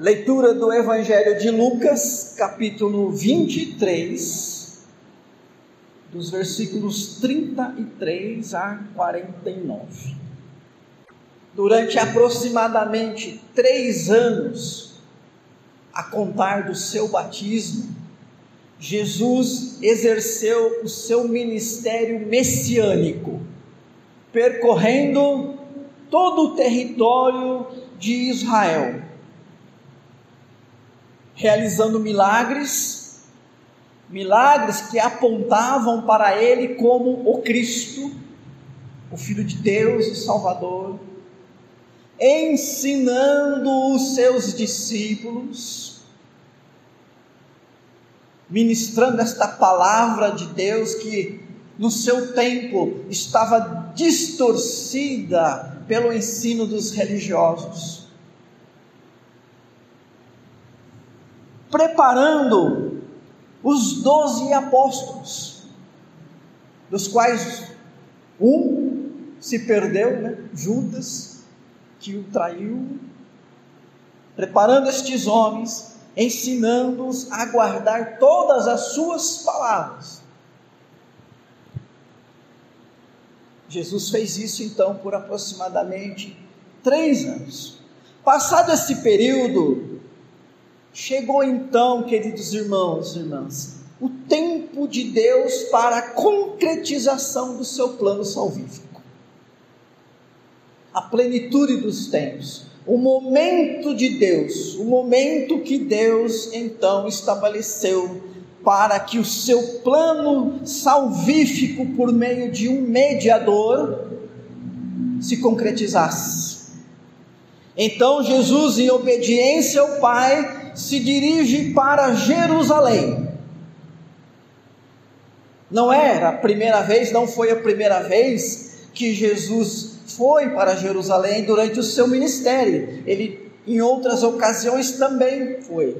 Leitura do Evangelho de Lucas, capítulo 23, dos versículos 33 a 49. Durante aproximadamente três anos, a contar do seu batismo, Jesus exerceu o seu ministério messiânico, percorrendo todo o território de Israel realizando milagres, milagres que apontavam para ele como o Cristo, o Filho de Deus e Salvador, ensinando os seus discípulos, ministrando esta palavra de Deus que no seu tempo estava distorcida pelo ensino dos religiosos. Preparando os doze apóstolos, dos quais um se perdeu, né? Judas, que o traiu, preparando estes homens, ensinando-os a guardar todas as suas palavras. Jesus fez isso então por aproximadamente três anos. Passado esse período, Chegou então, queridos irmãos e irmãs, o tempo de Deus para a concretização do seu plano salvífico. A plenitude dos tempos, o momento de Deus, o momento que Deus então estabeleceu para que o seu plano salvífico por meio de um mediador se concretizasse. Então Jesus, em obediência ao Pai, se dirige para Jerusalém. Não era a primeira vez, não foi a primeira vez que Jesus foi para Jerusalém durante o seu ministério. Ele, em outras ocasiões, também foi.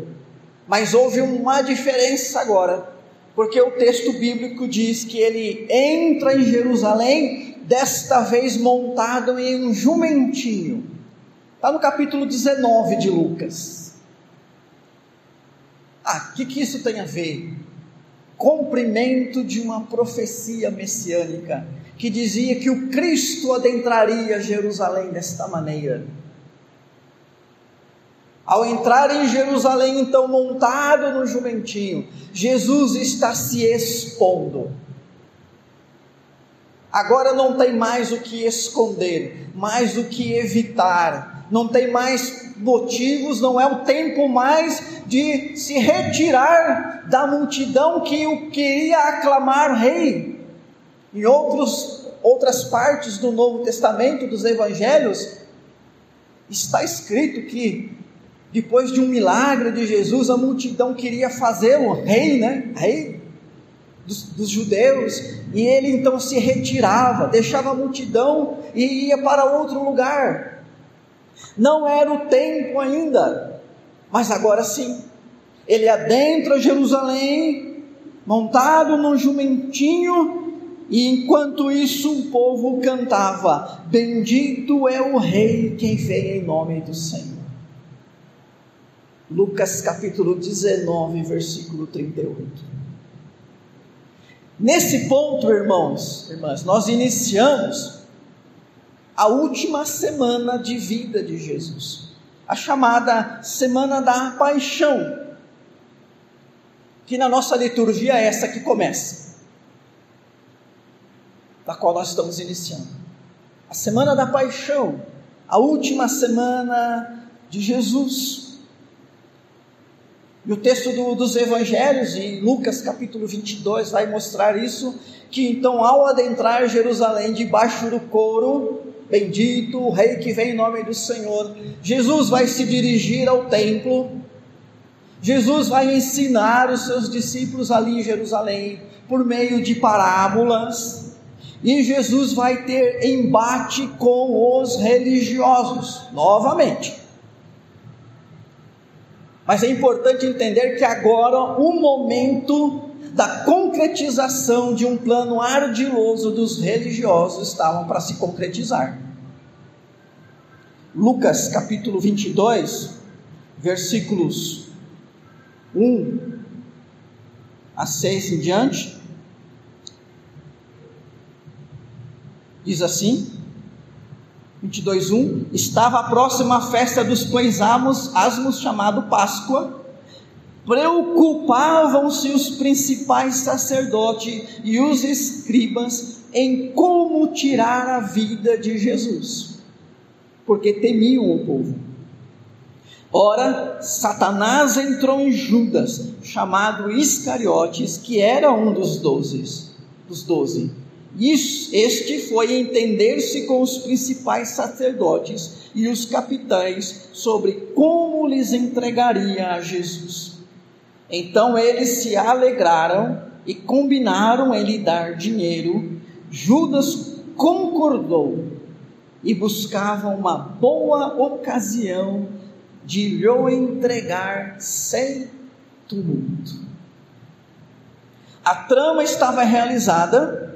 Mas houve uma diferença agora, porque o texto bíblico diz que ele entra em Jerusalém, desta vez montado em um jumentinho. Está no capítulo 19 de Lucas. Ah, o que, que isso tem a ver? Cumprimento de uma profecia messiânica que dizia que o Cristo adentraria Jerusalém desta maneira. Ao entrar em Jerusalém, então montado no jumentinho, Jesus está se expondo. Agora não tem mais o que esconder, mais o que evitar, não tem mais motivos, não é o tempo mais de se retirar da multidão que o queria aclamar rei. Em outros, outras partes do Novo Testamento, dos Evangelhos, está escrito que depois de um milagre de Jesus, a multidão queria fazê-lo rei, né? Rei dos, dos, judeus, e ele então se retirava, deixava a multidão e ia para outro lugar. Não era o tempo ainda mas agora sim, ele adentra Jerusalém, montado num jumentinho, e enquanto isso o povo cantava: Bendito é o Rei quem vem em nome do Senhor. Lucas capítulo 19, versículo 38. Nesse ponto, irmãos, irmãs, nós iniciamos a última semana de vida de Jesus a chamada Semana da Paixão, que na nossa liturgia é essa que começa, da qual nós estamos iniciando. A Semana da Paixão, a última semana de Jesus. E o texto do, dos Evangelhos, em Lucas capítulo 22, vai mostrar isso: que então, ao adentrar Jerusalém debaixo do couro, Bendito o Rei que vem em nome do Senhor. Jesus vai se dirigir ao templo. Jesus vai ensinar os seus discípulos ali em Jerusalém por meio de parábolas. E Jesus vai ter embate com os religiosos novamente. Mas é importante entender que agora o momento da concretização de um plano ardiloso dos religiosos estavam para se concretizar. Lucas capítulo 22, versículos 1 a 6 em diante, diz assim: 22:1 Estava a próxima festa dos pães asmos chamado Páscoa. Preocupavam-se os principais sacerdotes e os escribas em como tirar a vida de Jesus, porque temiam o povo. Ora, Satanás entrou em Judas, chamado Iscariotes, que era um dos doze. Dos doze. Este foi entender-se com os principais sacerdotes e os capitães sobre como lhes entregaria a Jesus. Então eles se alegraram e combinaram em lhe dar dinheiro. Judas concordou e buscava uma boa ocasião de lhe entregar sem tumulto. A trama estava realizada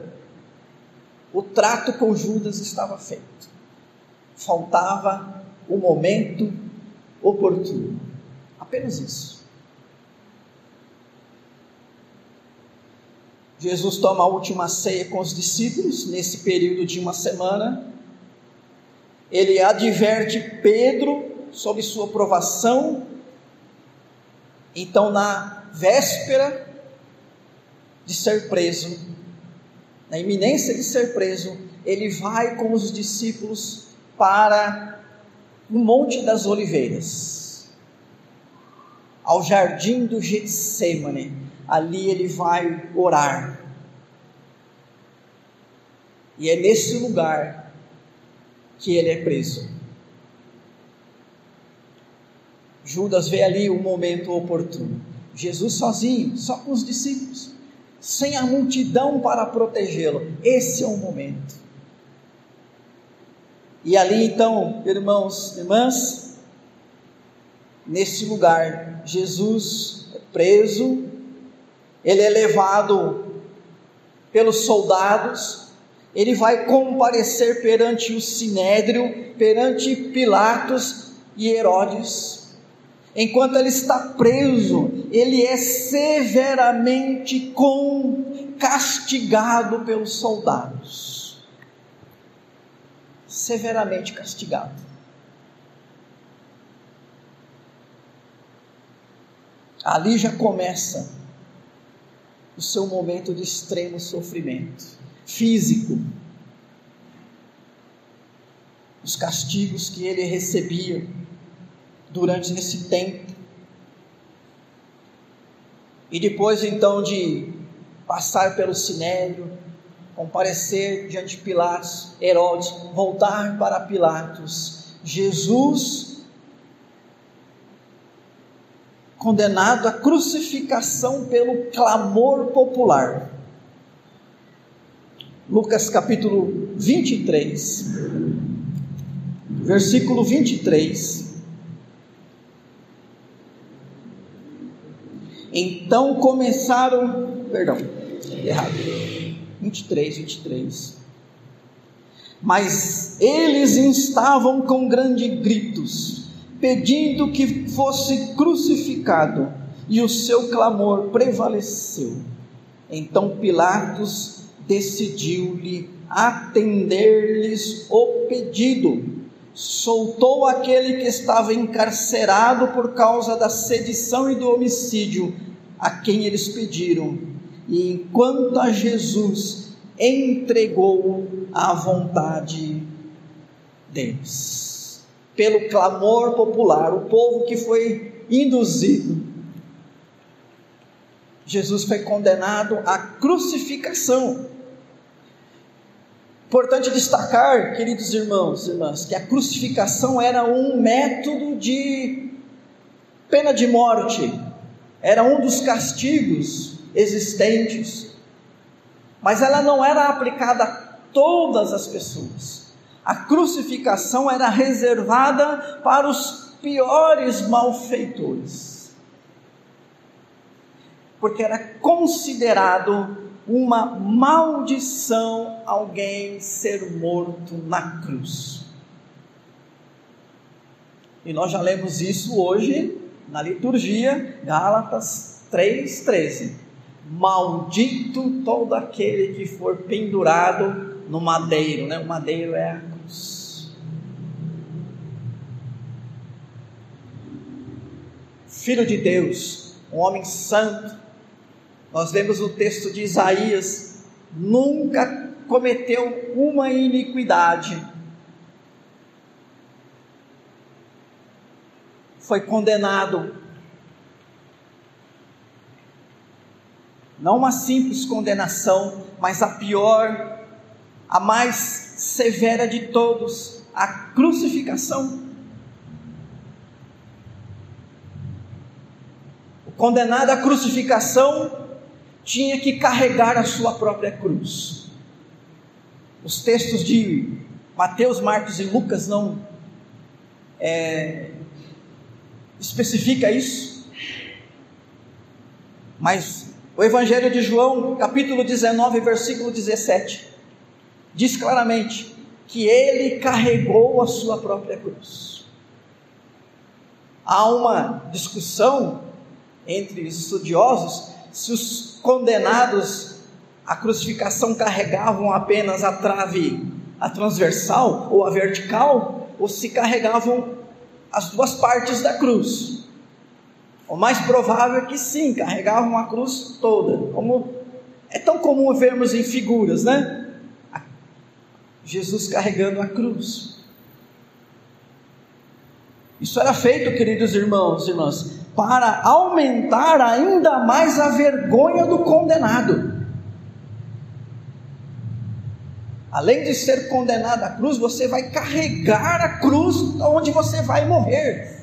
o trato com Judas estava feito. Faltava o momento oportuno. Apenas isso. Jesus toma a última ceia com os discípulos nesse período de uma semana. Ele adverte Pedro sobre sua provação. Então, na véspera de ser preso, na iminência de ser preso, ele vai com os discípulos para o Monte das Oliveiras, ao jardim do Getsemane. Ali ele vai orar. E é nesse lugar que ele é preso. Judas vê ali o momento oportuno. Jesus sozinho, só com os discípulos sem a multidão para protegê-lo. Esse é o momento. E ali então, irmãos, irmãs, nesse lugar, Jesus é preso, ele é levado pelos soldados, ele vai comparecer perante o sinédrio, perante Pilatos e Herodes. Enquanto ele está preso, ele é severamente castigado pelos soldados. Severamente castigado. Ali já começa o seu momento de extremo sofrimento físico. Os castigos que ele recebia durante esse tempo. E depois então de passar pelo sinédrio, comparecer diante de Pilatos, Herodes, voltar para Pilatos, Jesus condenado à crucificação pelo clamor popular. Lucas capítulo 23, versículo 23. Então começaram, perdão, errado. 23, 23. Mas eles instavam com grandes gritos, pedindo que fosse crucificado, e o seu clamor prevaleceu. Então Pilatos decidiu-lhe atender-lhes o pedido. Soltou aquele que estava encarcerado por causa da sedição e do homicídio, a quem eles pediram, e enquanto a Jesus entregou à vontade deles. Pelo clamor popular, o povo que foi induzido, Jesus foi condenado à crucificação. Importante destacar, queridos irmãos e irmãs, que a crucificação era um método de pena de morte. Era um dos castigos existentes, mas ela não era aplicada a todas as pessoas. A crucificação era reservada para os piores malfeitores, porque era considerado uma maldição alguém ser morto na cruz. E nós já lemos isso hoje na liturgia, Gálatas 3,13. Maldito todo aquele que for pendurado no madeiro, né? O madeiro é a cruz. Filho de Deus, um homem santo, nós lemos o texto de Isaías, nunca cometeu uma iniquidade. Foi condenado. Não uma simples condenação, mas a pior, a mais severa de todos, a crucificação. O condenado à crucificação tinha que carregar a sua própria cruz. Os textos de Mateus, Marcos e Lucas não é, especifica isso, mas o Evangelho de João, capítulo 19, versículo 17, diz claramente que ele carregou a sua própria cruz. Há uma discussão entre os estudiosos se os condenados à crucificação carregavam apenas a trave, a transversal ou a vertical, ou se carregavam as duas partes da cruz. O mais provável é que sim, carregavam a cruz toda, como é tão comum vermos em figuras, né? Jesus carregando a cruz. Isso era feito, queridos irmãos e irmãs, para aumentar ainda mais a vergonha do condenado. Além de ser condenado à cruz, você vai carregar a cruz onde você vai morrer.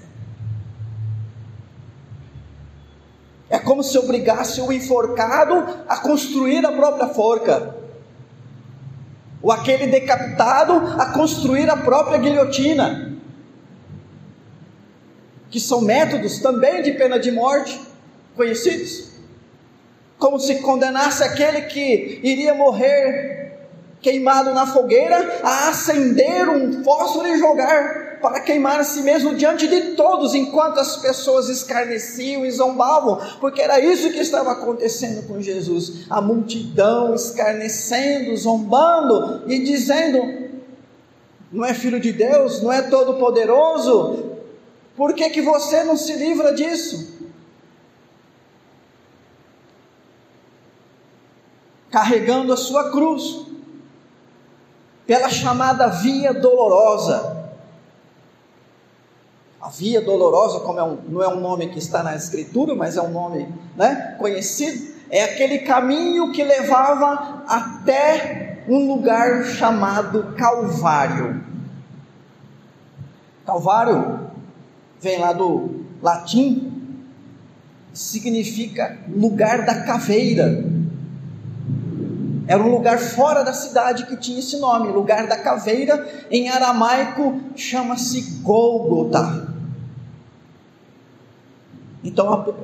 É como se obrigasse o enforcado a construir a própria forca, ou aquele decapitado a construir a própria guilhotina que são métodos também de pena de morte conhecidos, como se condenasse aquele que iria morrer queimado na fogueira a acender um fósforo e jogar para queimar a si mesmo diante de todos, enquanto as pessoas escarneciam e zombavam, porque era isso que estava acontecendo com Jesus. A multidão escarnecendo, zombando e dizendo: Não é filho de Deus, não é todo-poderoso, por que, que você não se livra disso? Carregando a sua cruz, pela chamada via dolorosa. A via dolorosa, como é um, não é um nome que está na Escritura, mas é um nome né, conhecido, é aquele caminho que levava até um lugar chamado Calvário. Calvário vem lá do latim, significa lugar da caveira. Era um lugar fora da cidade que tinha esse nome, lugar da caveira, em aramaico chama-se Gólgota. Então,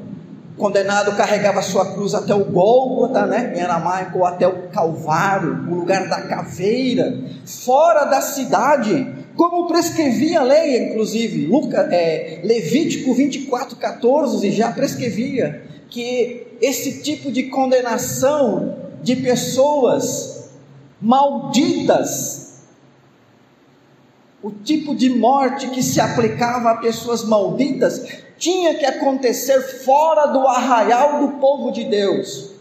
o condenado carregava sua cruz até o Gólgota, né, em aramaico, ou até o Calvário, o lugar da caveira, fora da cidade, como prescrevia a lei, inclusive, Luca, é, Levítico 24, 14 já prescrevia que esse tipo de condenação de pessoas malditas, o tipo de morte que se aplicava a pessoas malditas, tinha que acontecer fora do arraial do povo de Deus.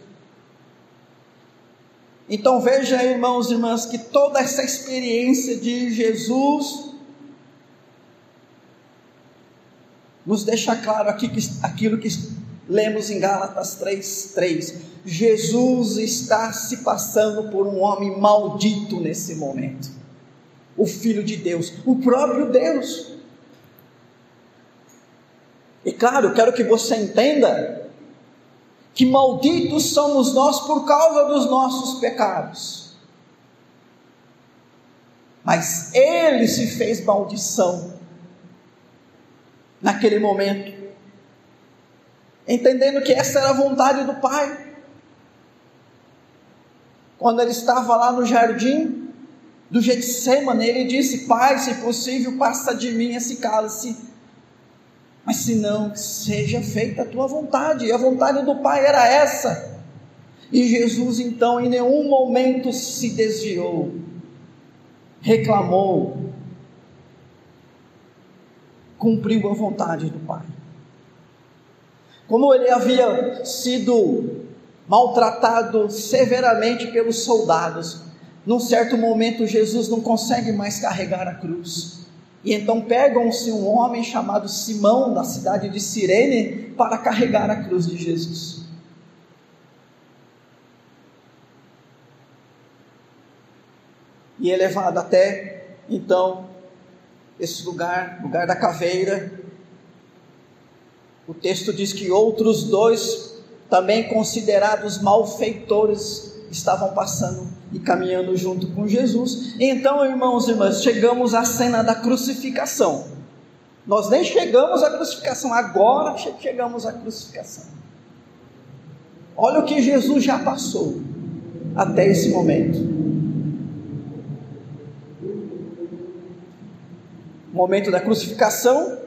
Então veja, irmãos e irmãs, que toda essa experiência de Jesus nos deixa claro aqui que, aquilo que lemos em Gálatas 3:3. Jesus está se passando por um homem maldito nesse momento. O filho de Deus, o próprio Deus. E claro, quero que você entenda que malditos somos nós por causa dos nossos pecados. Mas ele se fez maldição naquele momento, entendendo que essa era a vontade do Pai. Quando ele estava lá no jardim do Getsemane, ele disse: Pai, se possível, passa de mim esse cálice. Mas se não, seja feita a tua vontade. E a vontade do Pai era essa. E Jesus então em nenhum momento se desviou, reclamou, cumpriu a vontade do Pai. Como ele havia sido maltratado severamente pelos soldados, num certo momento Jesus não consegue mais carregar a cruz. E então pegam-se um homem chamado Simão, da cidade de Cirene, para carregar a cruz de Jesus. E é levado até, então, esse lugar, lugar da caveira. O texto diz que outros dois, também considerados malfeitores, estavam passando e caminhando junto com Jesus. Então, irmãos e irmãs, chegamos à cena da crucificação. Nós nem chegamos à crucificação, agora chegamos à crucificação. Olha o que Jesus já passou até esse momento. momento da crucificação,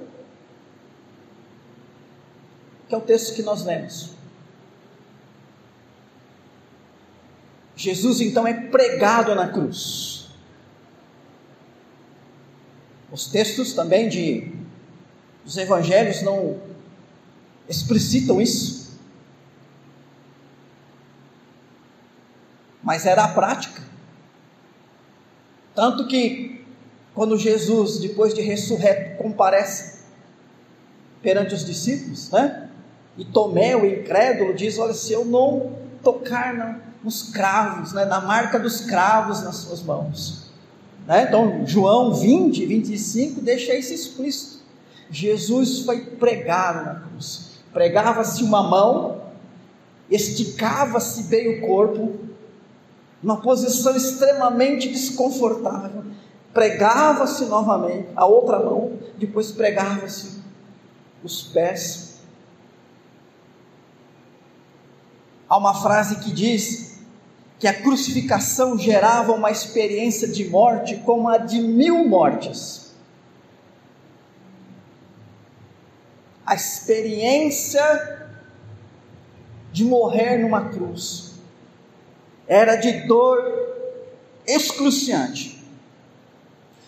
que é o texto que nós lemos. Jesus então é pregado na cruz. Os textos também de os evangelhos não explicitam isso. Mas era a prática. Tanto que quando Jesus, depois de ressurreto, comparece perante os discípulos, né? E Tomé, o incrédulo, diz: Olha, se eu não tocar na, nos cravos, né, na marca dos cravos nas suas mãos. Né? Então, João 20, 25 deixa isso explícito. Jesus foi pregado na cruz. Pregava-se uma mão, esticava-se bem o corpo, numa posição extremamente desconfortável. Pregava-se novamente a outra mão, depois pregava-se os pés. Há uma frase que diz que a crucificação gerava uma experiência de morte como a de mil mortes. A experiência de morrer numa cruz era de dor excruciante.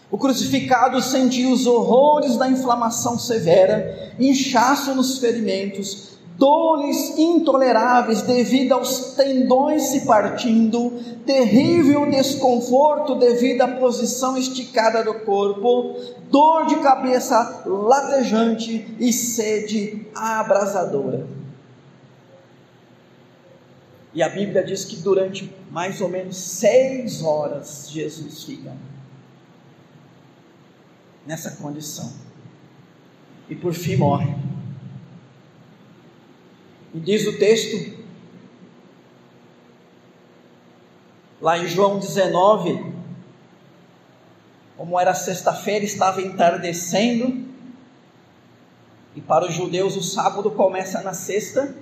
O crucificado sentia os horrores da inflamação severa, inchaço nos ferimentos, dores intoleráveis devido aos tendões se partindo, terrível desconforto devido à posição esticada do corpo, dor de cabeça latejante e sede abrasadora. E a Bíblia diz que durante mais ou menos seis horas Jesus fica nessa condição. E por fim morre. E diz o texto, lá em João 19, como era sexta-feira, estava entardecendo, e para os judeus o sábado começa na sexta,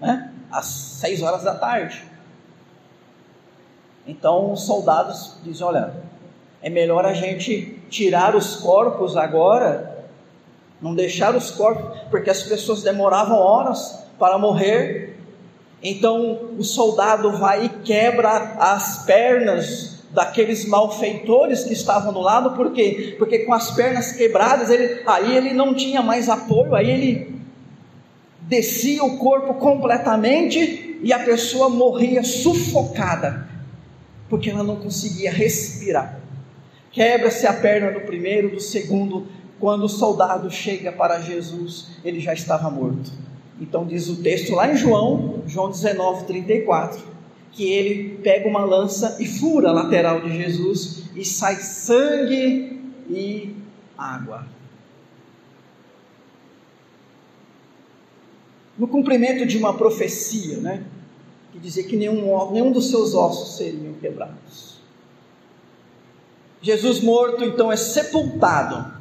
né, às seis horas da tarde. Então os soldados dizem: olha, é melhor a gente tirar os corpos agora, não deixar os corpos, porque as pessoas demoravam horas para morrer. Então o soldado vai e quebra as pernas daqueles malfeitores que estavam do lado, por quê? Porque com as pernas quebradas, ele, aí ele não tinha mais apoio, aí ele descia o corpo completamente e a pessoa morria sufocada, porque ela não conseguia respirar. Quebra-se a perna do primeiro, do segundo, quando o soldado chega para Jesus, ele já estava morto. Então diz o texto lá em João, João 19, 34, que ele pega uma lança e fura a lateral de Jesus e sai sangue e água. No cumprimento de uma profecia, né, que dizia que nenhum, nenhum dos seus ossos seriam quebrados. Jesus morto então é sepultado.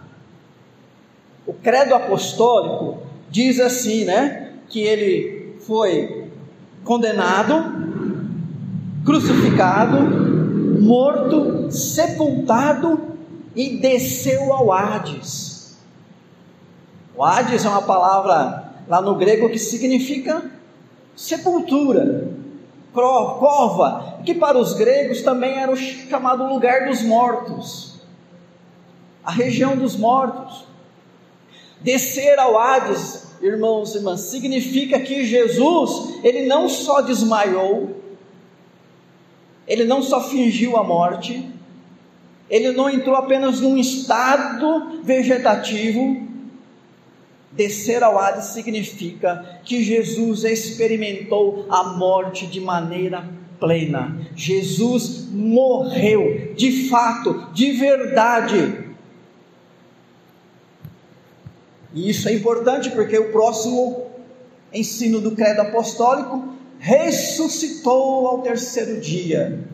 O credo apostólico diz assim, né? Que ele foi condenado, crucificado, morto, sepultado e desceu ao Hades. O Hades é uma palavra lá no grego que significa sepultura, cova, que para os gregos também era o chamado lugar dos mortos, a região dos mortos. Descer ao Hades, irmãos e irmãs, significa que Jesus, ele não só desmaiou, ele não só fingiu a morte, ele não entrou apenas num estado vegetativo. Descer ao Hades significa que Jesus experimentou a morte de maneira plena. Jesus morreu de fato, de verdade. E isso é importante porque o próximo ensino do credo apostólico ressuscitou ao terceiro dia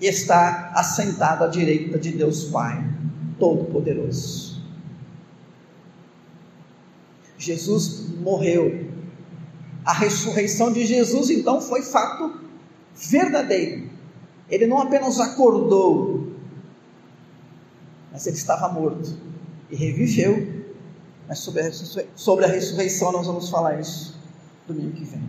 e está assentado à direita de Deus Pai Todo-Poderoso. Jesus morreu. A ressurreição de Jesus, então, foi fato verdadeiro. Ele não apenas acordou, mas ele estava morto e reviveu. Mas sobre a, sobre a ressurreição nós vamos falar isso domingo que vem.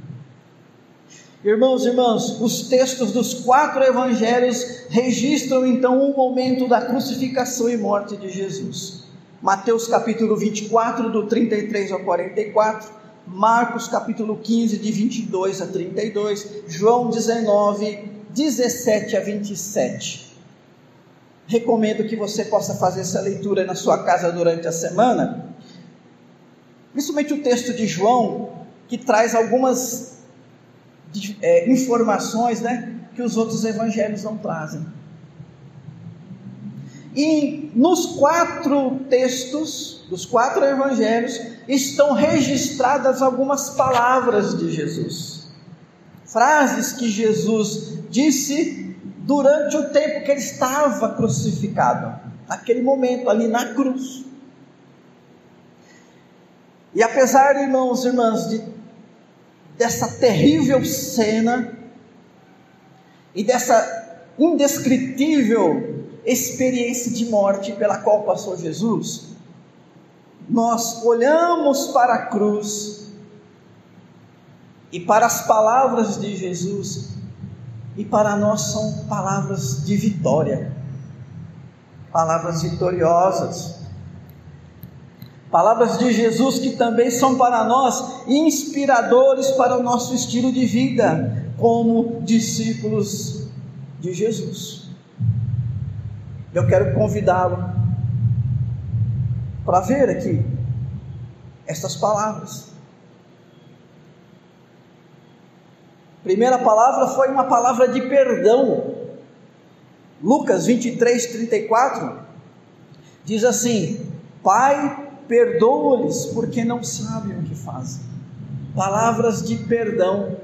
Irmãos e irmãs, os textos dos quatro evangelhos registram então o momento da crucificação e morte de Jesus. Mateus capítulo 24, do 33 ao 44, Marcos capítulo 15, de 22 a 32, João 19, 17 a 27. Recomendo que você possa fazer essa leitura na sua casa durante a semana, principalmente o texto de João, que traz algumas é, informações né, que os outros evangelhos não trazem. E nos quatro textos, dos quatro evangelhos, estão registradas algumas palavras de Jesus, frases que Jesus disse durante o tempo que ele estava crucificado, naquele momento ali na cruz. E apesar, irmãos e irmãs, de dessa terrível cena e dessa indescritível experiência de morte pela qual passou Jesus, nós olhamos para a cruz e para as palavras de Jesus, e para nós são palavras de vitória, palavras vitoriosas. Palavras de Jesus que também são para nós inspiradores para o nosso estilo de vida como discípulos de Jesus. Eu quero convidá-lo para ver aqui estas palavras. Primeira palavra foi uma palavra de perdão. Lucas 23, 34 diz assim: Pai, perdoa-lhes porque não sabem o que fazem. Palavras de perdão.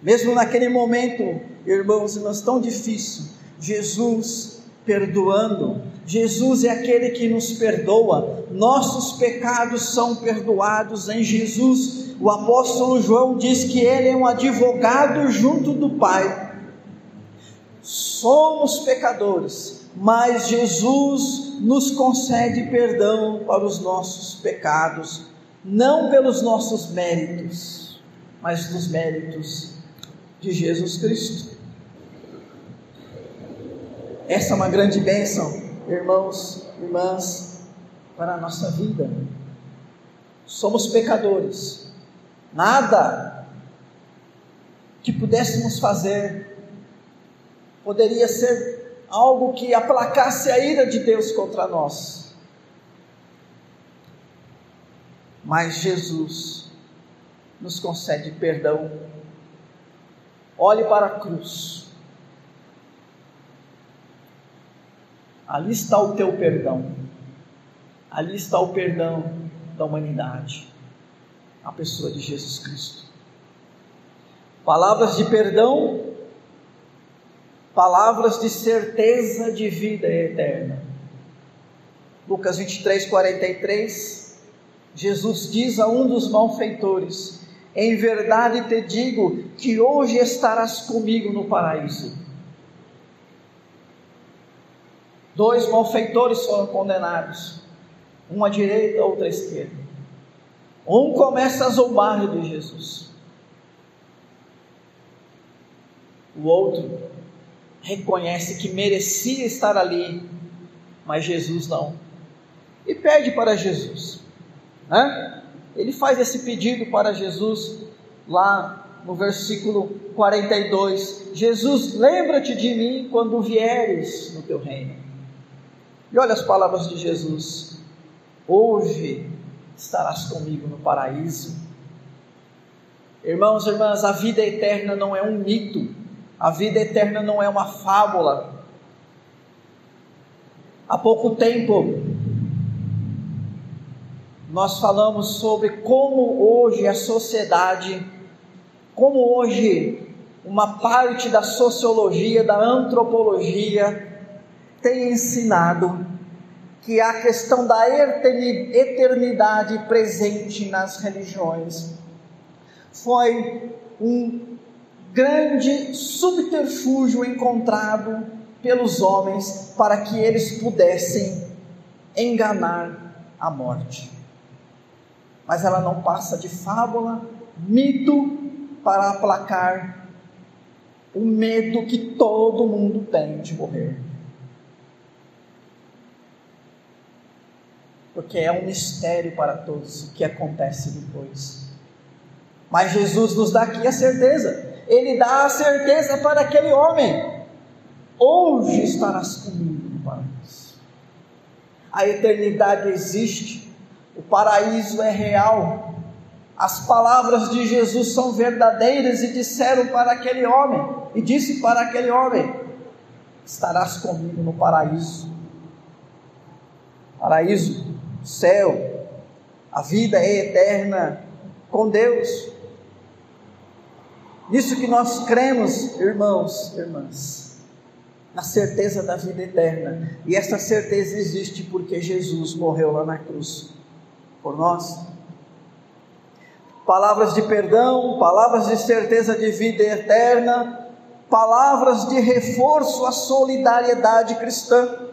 Mesmo naquele momento, irmãos irmãs, tão difícil, Jesus perdoando. Jesus é aquele que nos perdoa. Nossos pecados são perdoados em Jesus. O apóstolo João diz que ele é um advogado junto do Pai. Somos pecadores, mas Jesus nos concede perdão para os nossos pecados, não pelos nossos méritos, mas dos méritos de Jesus Cristo. Essa é uma grande bênção, irmãos, irmãs, para a nossa vida. Somos pecadores, nada que pudéssemos fazer poderia ser algo que aplacasse a ira de Deus contra nós. Mas Jesus nos concede perdão. Olhe para a cruz. Ali está o teu perdão. Ali está o perdão da humanidade. A pessoa de Jesus Cristo. Palavras de perdão palavras de certeza de vida eterna. Lucas 23, 43, Jesus diz a um dos malfeitores: Em verdade te digo que hoje estarás comigo no paraíso. Dois malfeitores foram condenados. um à direita, outro à esquerda. Um começa a zombar de Jesus. O outro reconhece que merecia estar ali, mas Jesus não. E pede para Jesus. Né? Ele faz esse pedido para Jesus lá no versículo 42. Jesus, lembra-te de mim quando vieres no teu reino. E olha as palavras de Jesus: Hoje estarás comigo no paraíso. Irmãos e irmãs, a vida eterna não é um mito, a vida eterna não é uma fábula. Há pouco tempo, nós falamos sobre como hoje a sociedade, como hoje uma parte da sociologia, da antropologia, tem ensinado que a questão da eternidade presente nas religiões foi um grande subterfúgio encontrado pelos homens para que eles pudessem enganar a morte. Mas ela não passa de fábula, mito para aplacar o medo que todo mundo tem de morrer. Porque é um mistério para todos o que acontece depois. Mas Jesus nos dá aqui a certeza, Ele dá a certeza para aquele homem: hoje estarás comigo no paraíso. A eternidade existe, o paraíso é real. As palavras de Jesus são verdadeiras e disseram para aquele homem, e disse para aquele homem: estarás comigo no paraíso. Paraíso céu, a vida é eterna com Deus. Nisso que nós cremos, irmãos, irmãs, na certeza da vida eterna. E essa certeza existe porque Jesus morreu lá na cruz por nós. Palavras de perdão, palavras de certeza de vida eterna, palavras de reforço à solidariedade cristã.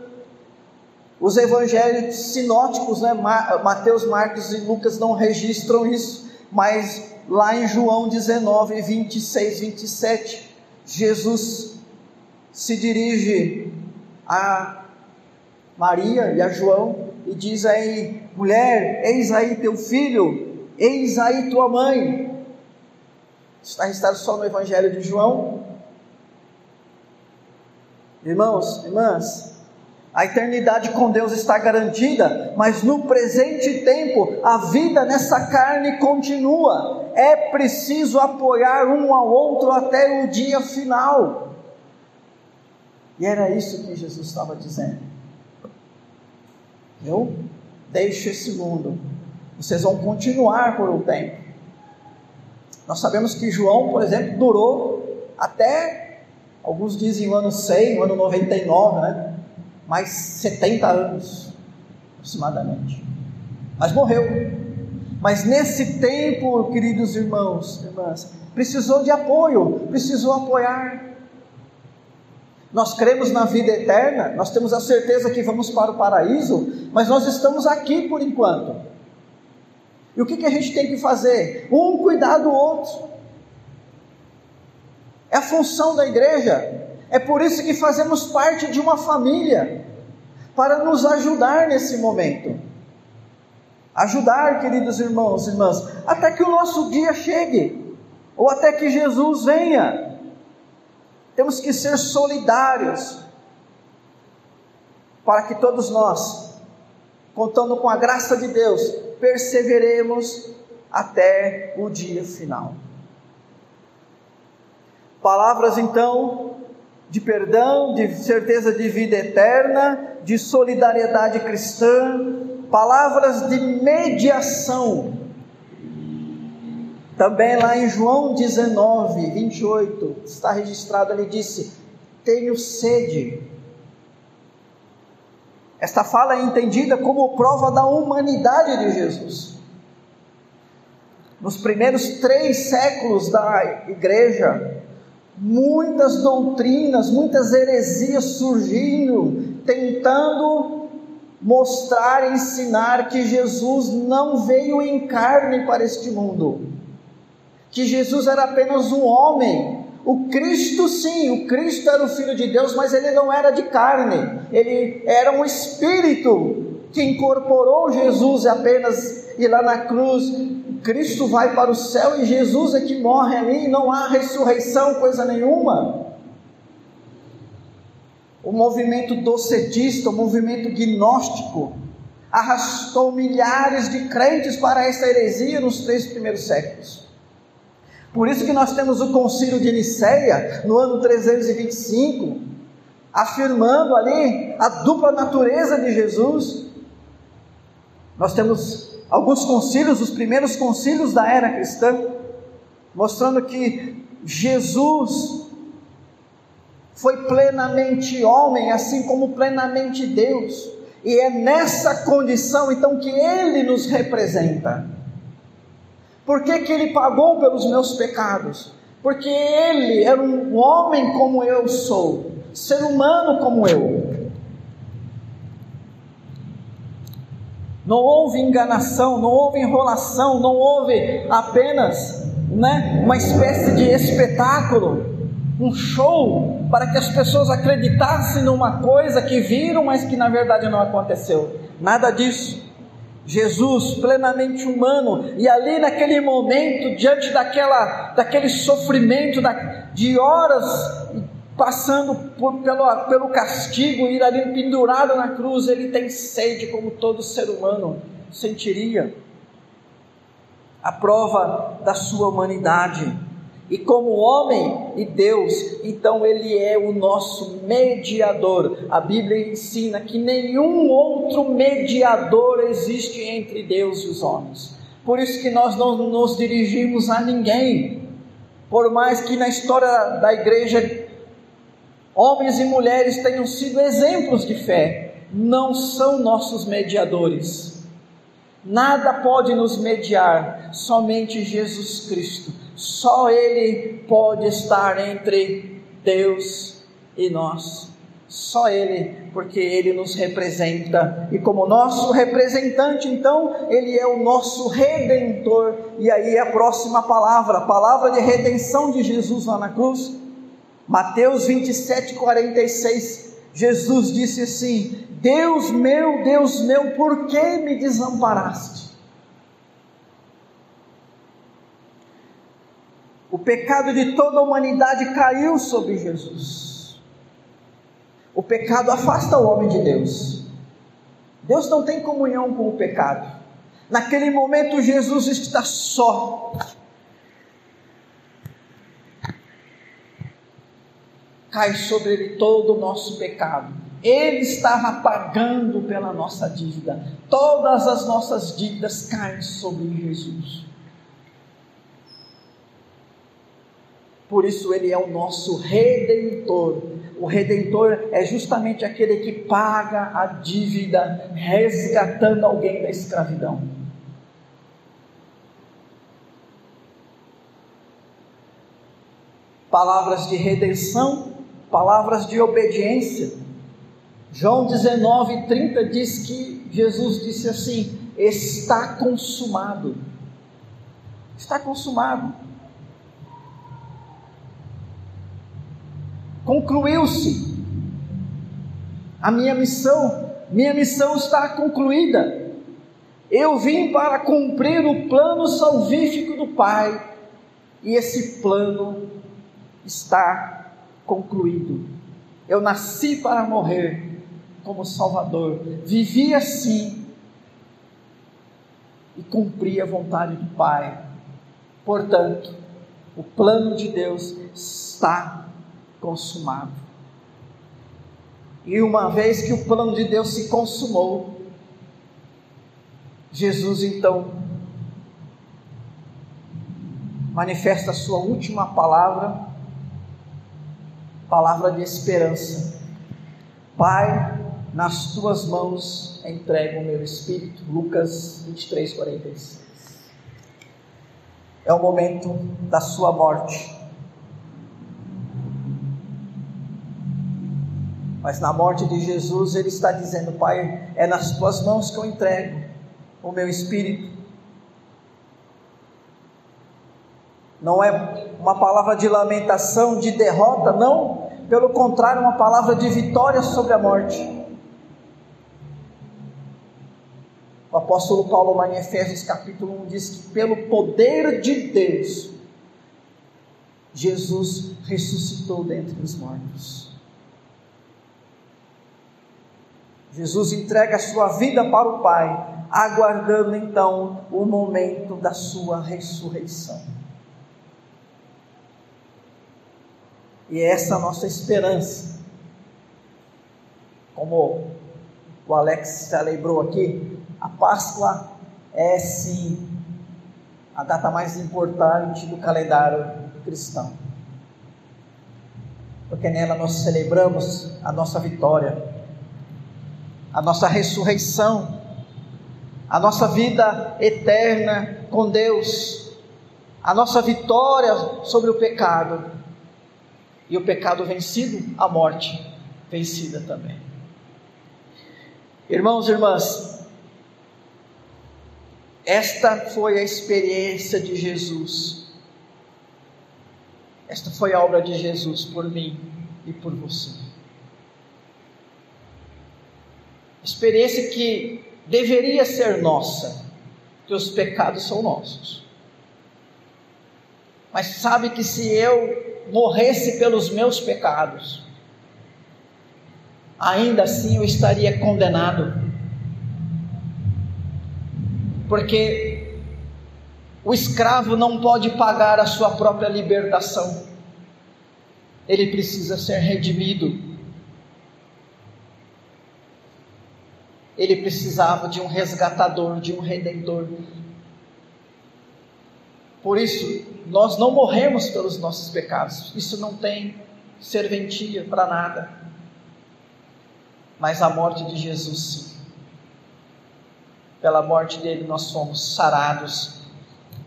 Os evangelhos sinóticos, né, Mateus, Marcos e Lucas não registram isso, mas lá em João 19, 26, 27, Jesus se dirige a Maria e a João e diz aí: mulher, eis aí teu filho, eis aí tua mãe. Está registrado só no Evangelho de João. Irmãos, irmãs, a eternidade com Deus está garantida, mas no presente tempo a vida nessa carne continua. É preciso apoiar um ao outro até o dia final. E era isso que Jesus estava dizendo. Eu deixo esse mundo, vocês vão continuar por um tempo. Nós sabemos que João, por exemplo, durou até, alguns dizem o ano 100, o ano 99, né? Mais 70 anos, aproximadamente. Mas morreu. Mas nesse tempo, queridos irmãos, irmãs, precisou de apoio, precisou apoiar. Nós cremos na vida eterna, nós temos a certeza que vamos para o paraíso, mas nós estamos aqui por enquanto. E o que, que a gente tem que fazer? Um cuidar do outro. É a função da igreja. É por isso que fazemos parte de uma família, para nos ajudar nesse momento. Ajudar, queridos irmãos e irmãs, até que o nosso dia chegue, ou até que Jesus venha. Temos que ser solidários, para que todos nós, contando com a graça de Deus, perseveremos até o dia final. Palavras então de perdão, de certeza de vida eterna, de solidariedade cristã, palavras de mediação. Também lá em João 19, 28, está registrado, ele disse: Tenho sede. Esta fala é entendida como prova da humanidade de Jesus. Nos primeiros três séculos da igreja, muitas doutrinas, muitas heresias surgindo, tentando mostrar, ensinar que Jesus não veio em carne para este mundo, que Jesus era apenas um homem. O Cristo, sim, o Cristo era o Filho de Deus, mas ele não era de carne, ele era um espírito que incorporou Jesus apenas e lá na cruz Cristo vai para o céu e Jesus é que morre ali, não há ressurreição, coisa nenhuma. O movimento docetista, o movimento gnóstico, arrastou milhares de crentes para esta heresia nos três primeiros séculos. Por isso que nós temos o concílio de Nicéia, no ano 325, afirmando ali a dupla natureza de Jesus. Nós temos alguns concílios, os primeiros concílios da era cristã, mostrando que Jesus foi plenamente homem, assim como plenamente Deus. E é nessa condição então que ele nos representa. Por que, que ele pagou pelos meus pecados? Porque ele era um homem como eu sou, ser humano como eu. Não houve enganação, não houve enrolação, não houve apenas né, uma espécie de espetáculo um show para que as pessoas acreditassem numa coisa que viram, mas que na verdade não aconteceu. Nada disso. Jesus, plenamente humano, e ali naquele momento, diante daquela, daquele sofrimento da, de horas, passando por, pelo, pelo castigo, ir ali pendurado na cruz, ele tem sede, como todo ser humano sentiria. A prova da sua humanidade e como homem e Deus, então ele é o nosso mediador. A Bíblia ensina que nenhum outro mediador existe entre Deus e os homens. Por isso que nós não nos dirigimos a ninguém. Por mais que na história da igreja homens e mulheres tenham sido exemplos de fé, não são nossos mediadores. Nada pode nos mediar, somente Jesus Cristo só Ele pode estar entre Deus e nós. Só Ele, porque Ele nos representa. E como nosso representante, então, Ele é o nosso redentor. E aí a próxima palavra, a palavra de redenção de Jesus lá na cruz. Mateus 27, 46. Jesus disse assim: Deus meu, Deus meu, por que me desamparaste? O pecado de toda a humanidade caiu sobre Jesus. O pecado afasta o homem de Deus. Deus não tem comunhão com o pecado. Naquele momento, Jesus está só. Cai sobre ele todo o nosso pecado. Ele estava pagando pela nossa dívida. Todas as nossas dívidas caem sobre Jesus. Por isso ele é o nosso redentor. O redentor é justamente aquele que paga a dívida, resgatando alguém da escravidão. Palavras de redenção, palavras de obediência. João 19, 30 diz que Jesus disse assim: Está consumado. Está consumado. concluiu-se. A minha missão, minha missão está concluída. Eu vim para cumprir o plano salvífico do Pai, e esse plano está concluído. Eu nasci para morrer como Salvador, vivi assim e cumpri a vontade do Pai. Portanto, o plano de Deus está consumado. E uma vez que o plano de Deus se consumou, Jesus então manifesta a sua última palavra, palavra de esperança. Pai, nas tuas mãos entrego o meu espírito. Lucas 23, 46. É o momento da sua morte. Mas na morte de Jesus, ele está dizendo: Pai, é nas tuas mãos que eu entrego o meu espírito. Não é uma palavra de lamentação, de derrota, não. Pelo contrário, uma palavra de vitória sobre a morte. O apóstolo Paulo, lá em Efésios capítulo 1, diz que pelo poder de Deus, Jesus ressuscitou dentre os mortos. Jesus entrega a sua vida para o Pai, aguardando então o momento da sua ressurreição. E é essa a nossa esperança. Como o Alex já lembrou aqui, a Páscoa é sim a data mais importante do calendário cristão. Porque nela nós celebramos a nossa vitória, a nossa ressurreição, a nossa vida eterna com Deus, a nossa vitória sobre o pecado e o pecado vencido, a morte vencida também. Irmãos e irmãs, esta foi a experiência de Jesus. Esta foi a obra de Jesus por mim e por você. Experiência que deveria ser nossa, que os pecados são nossos. Mas sabe que se eu morresse pelos meus pecados, ainda assim eu estaria condenado. Porque o escravo não pode pagar a sua própria libertação, ele precisa ser redimido. Ele precisava de um resgatador, de um redentor. Por isso, nós não morremos pelos nossos pecados. Isso não tem serventia para nada. Mas a morte de Jesus, sim. Pela morte dele, nós fomos sarados,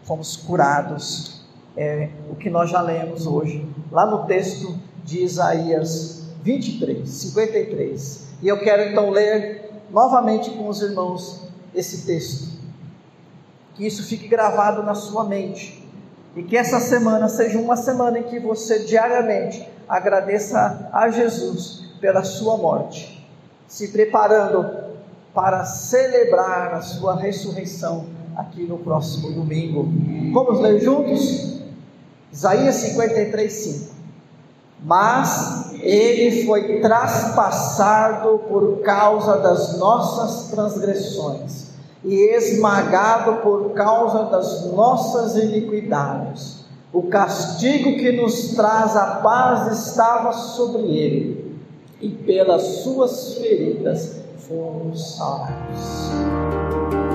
fomos curados. É o que nós já lemos hoje, lá no texto de Isaías 23, 53. E eu quero então ler novamente com os irmãos esse texto que isso fique gravado na sua mente. E que essa semana seja uma semana em que você diariamente agradeça a Jesus pela sua morte, se preparando para celebrar a sua ressurreição aqui no próximo domingo. Vamos ler juntos? Isaías 53, 5. Mas ele foi traspassado por causa das nossas transgressões e esmagado por causa das nossas iniquidades. O castigo que nos traz a paz estava sobre ele, e pelas suas feridas fomos salvos.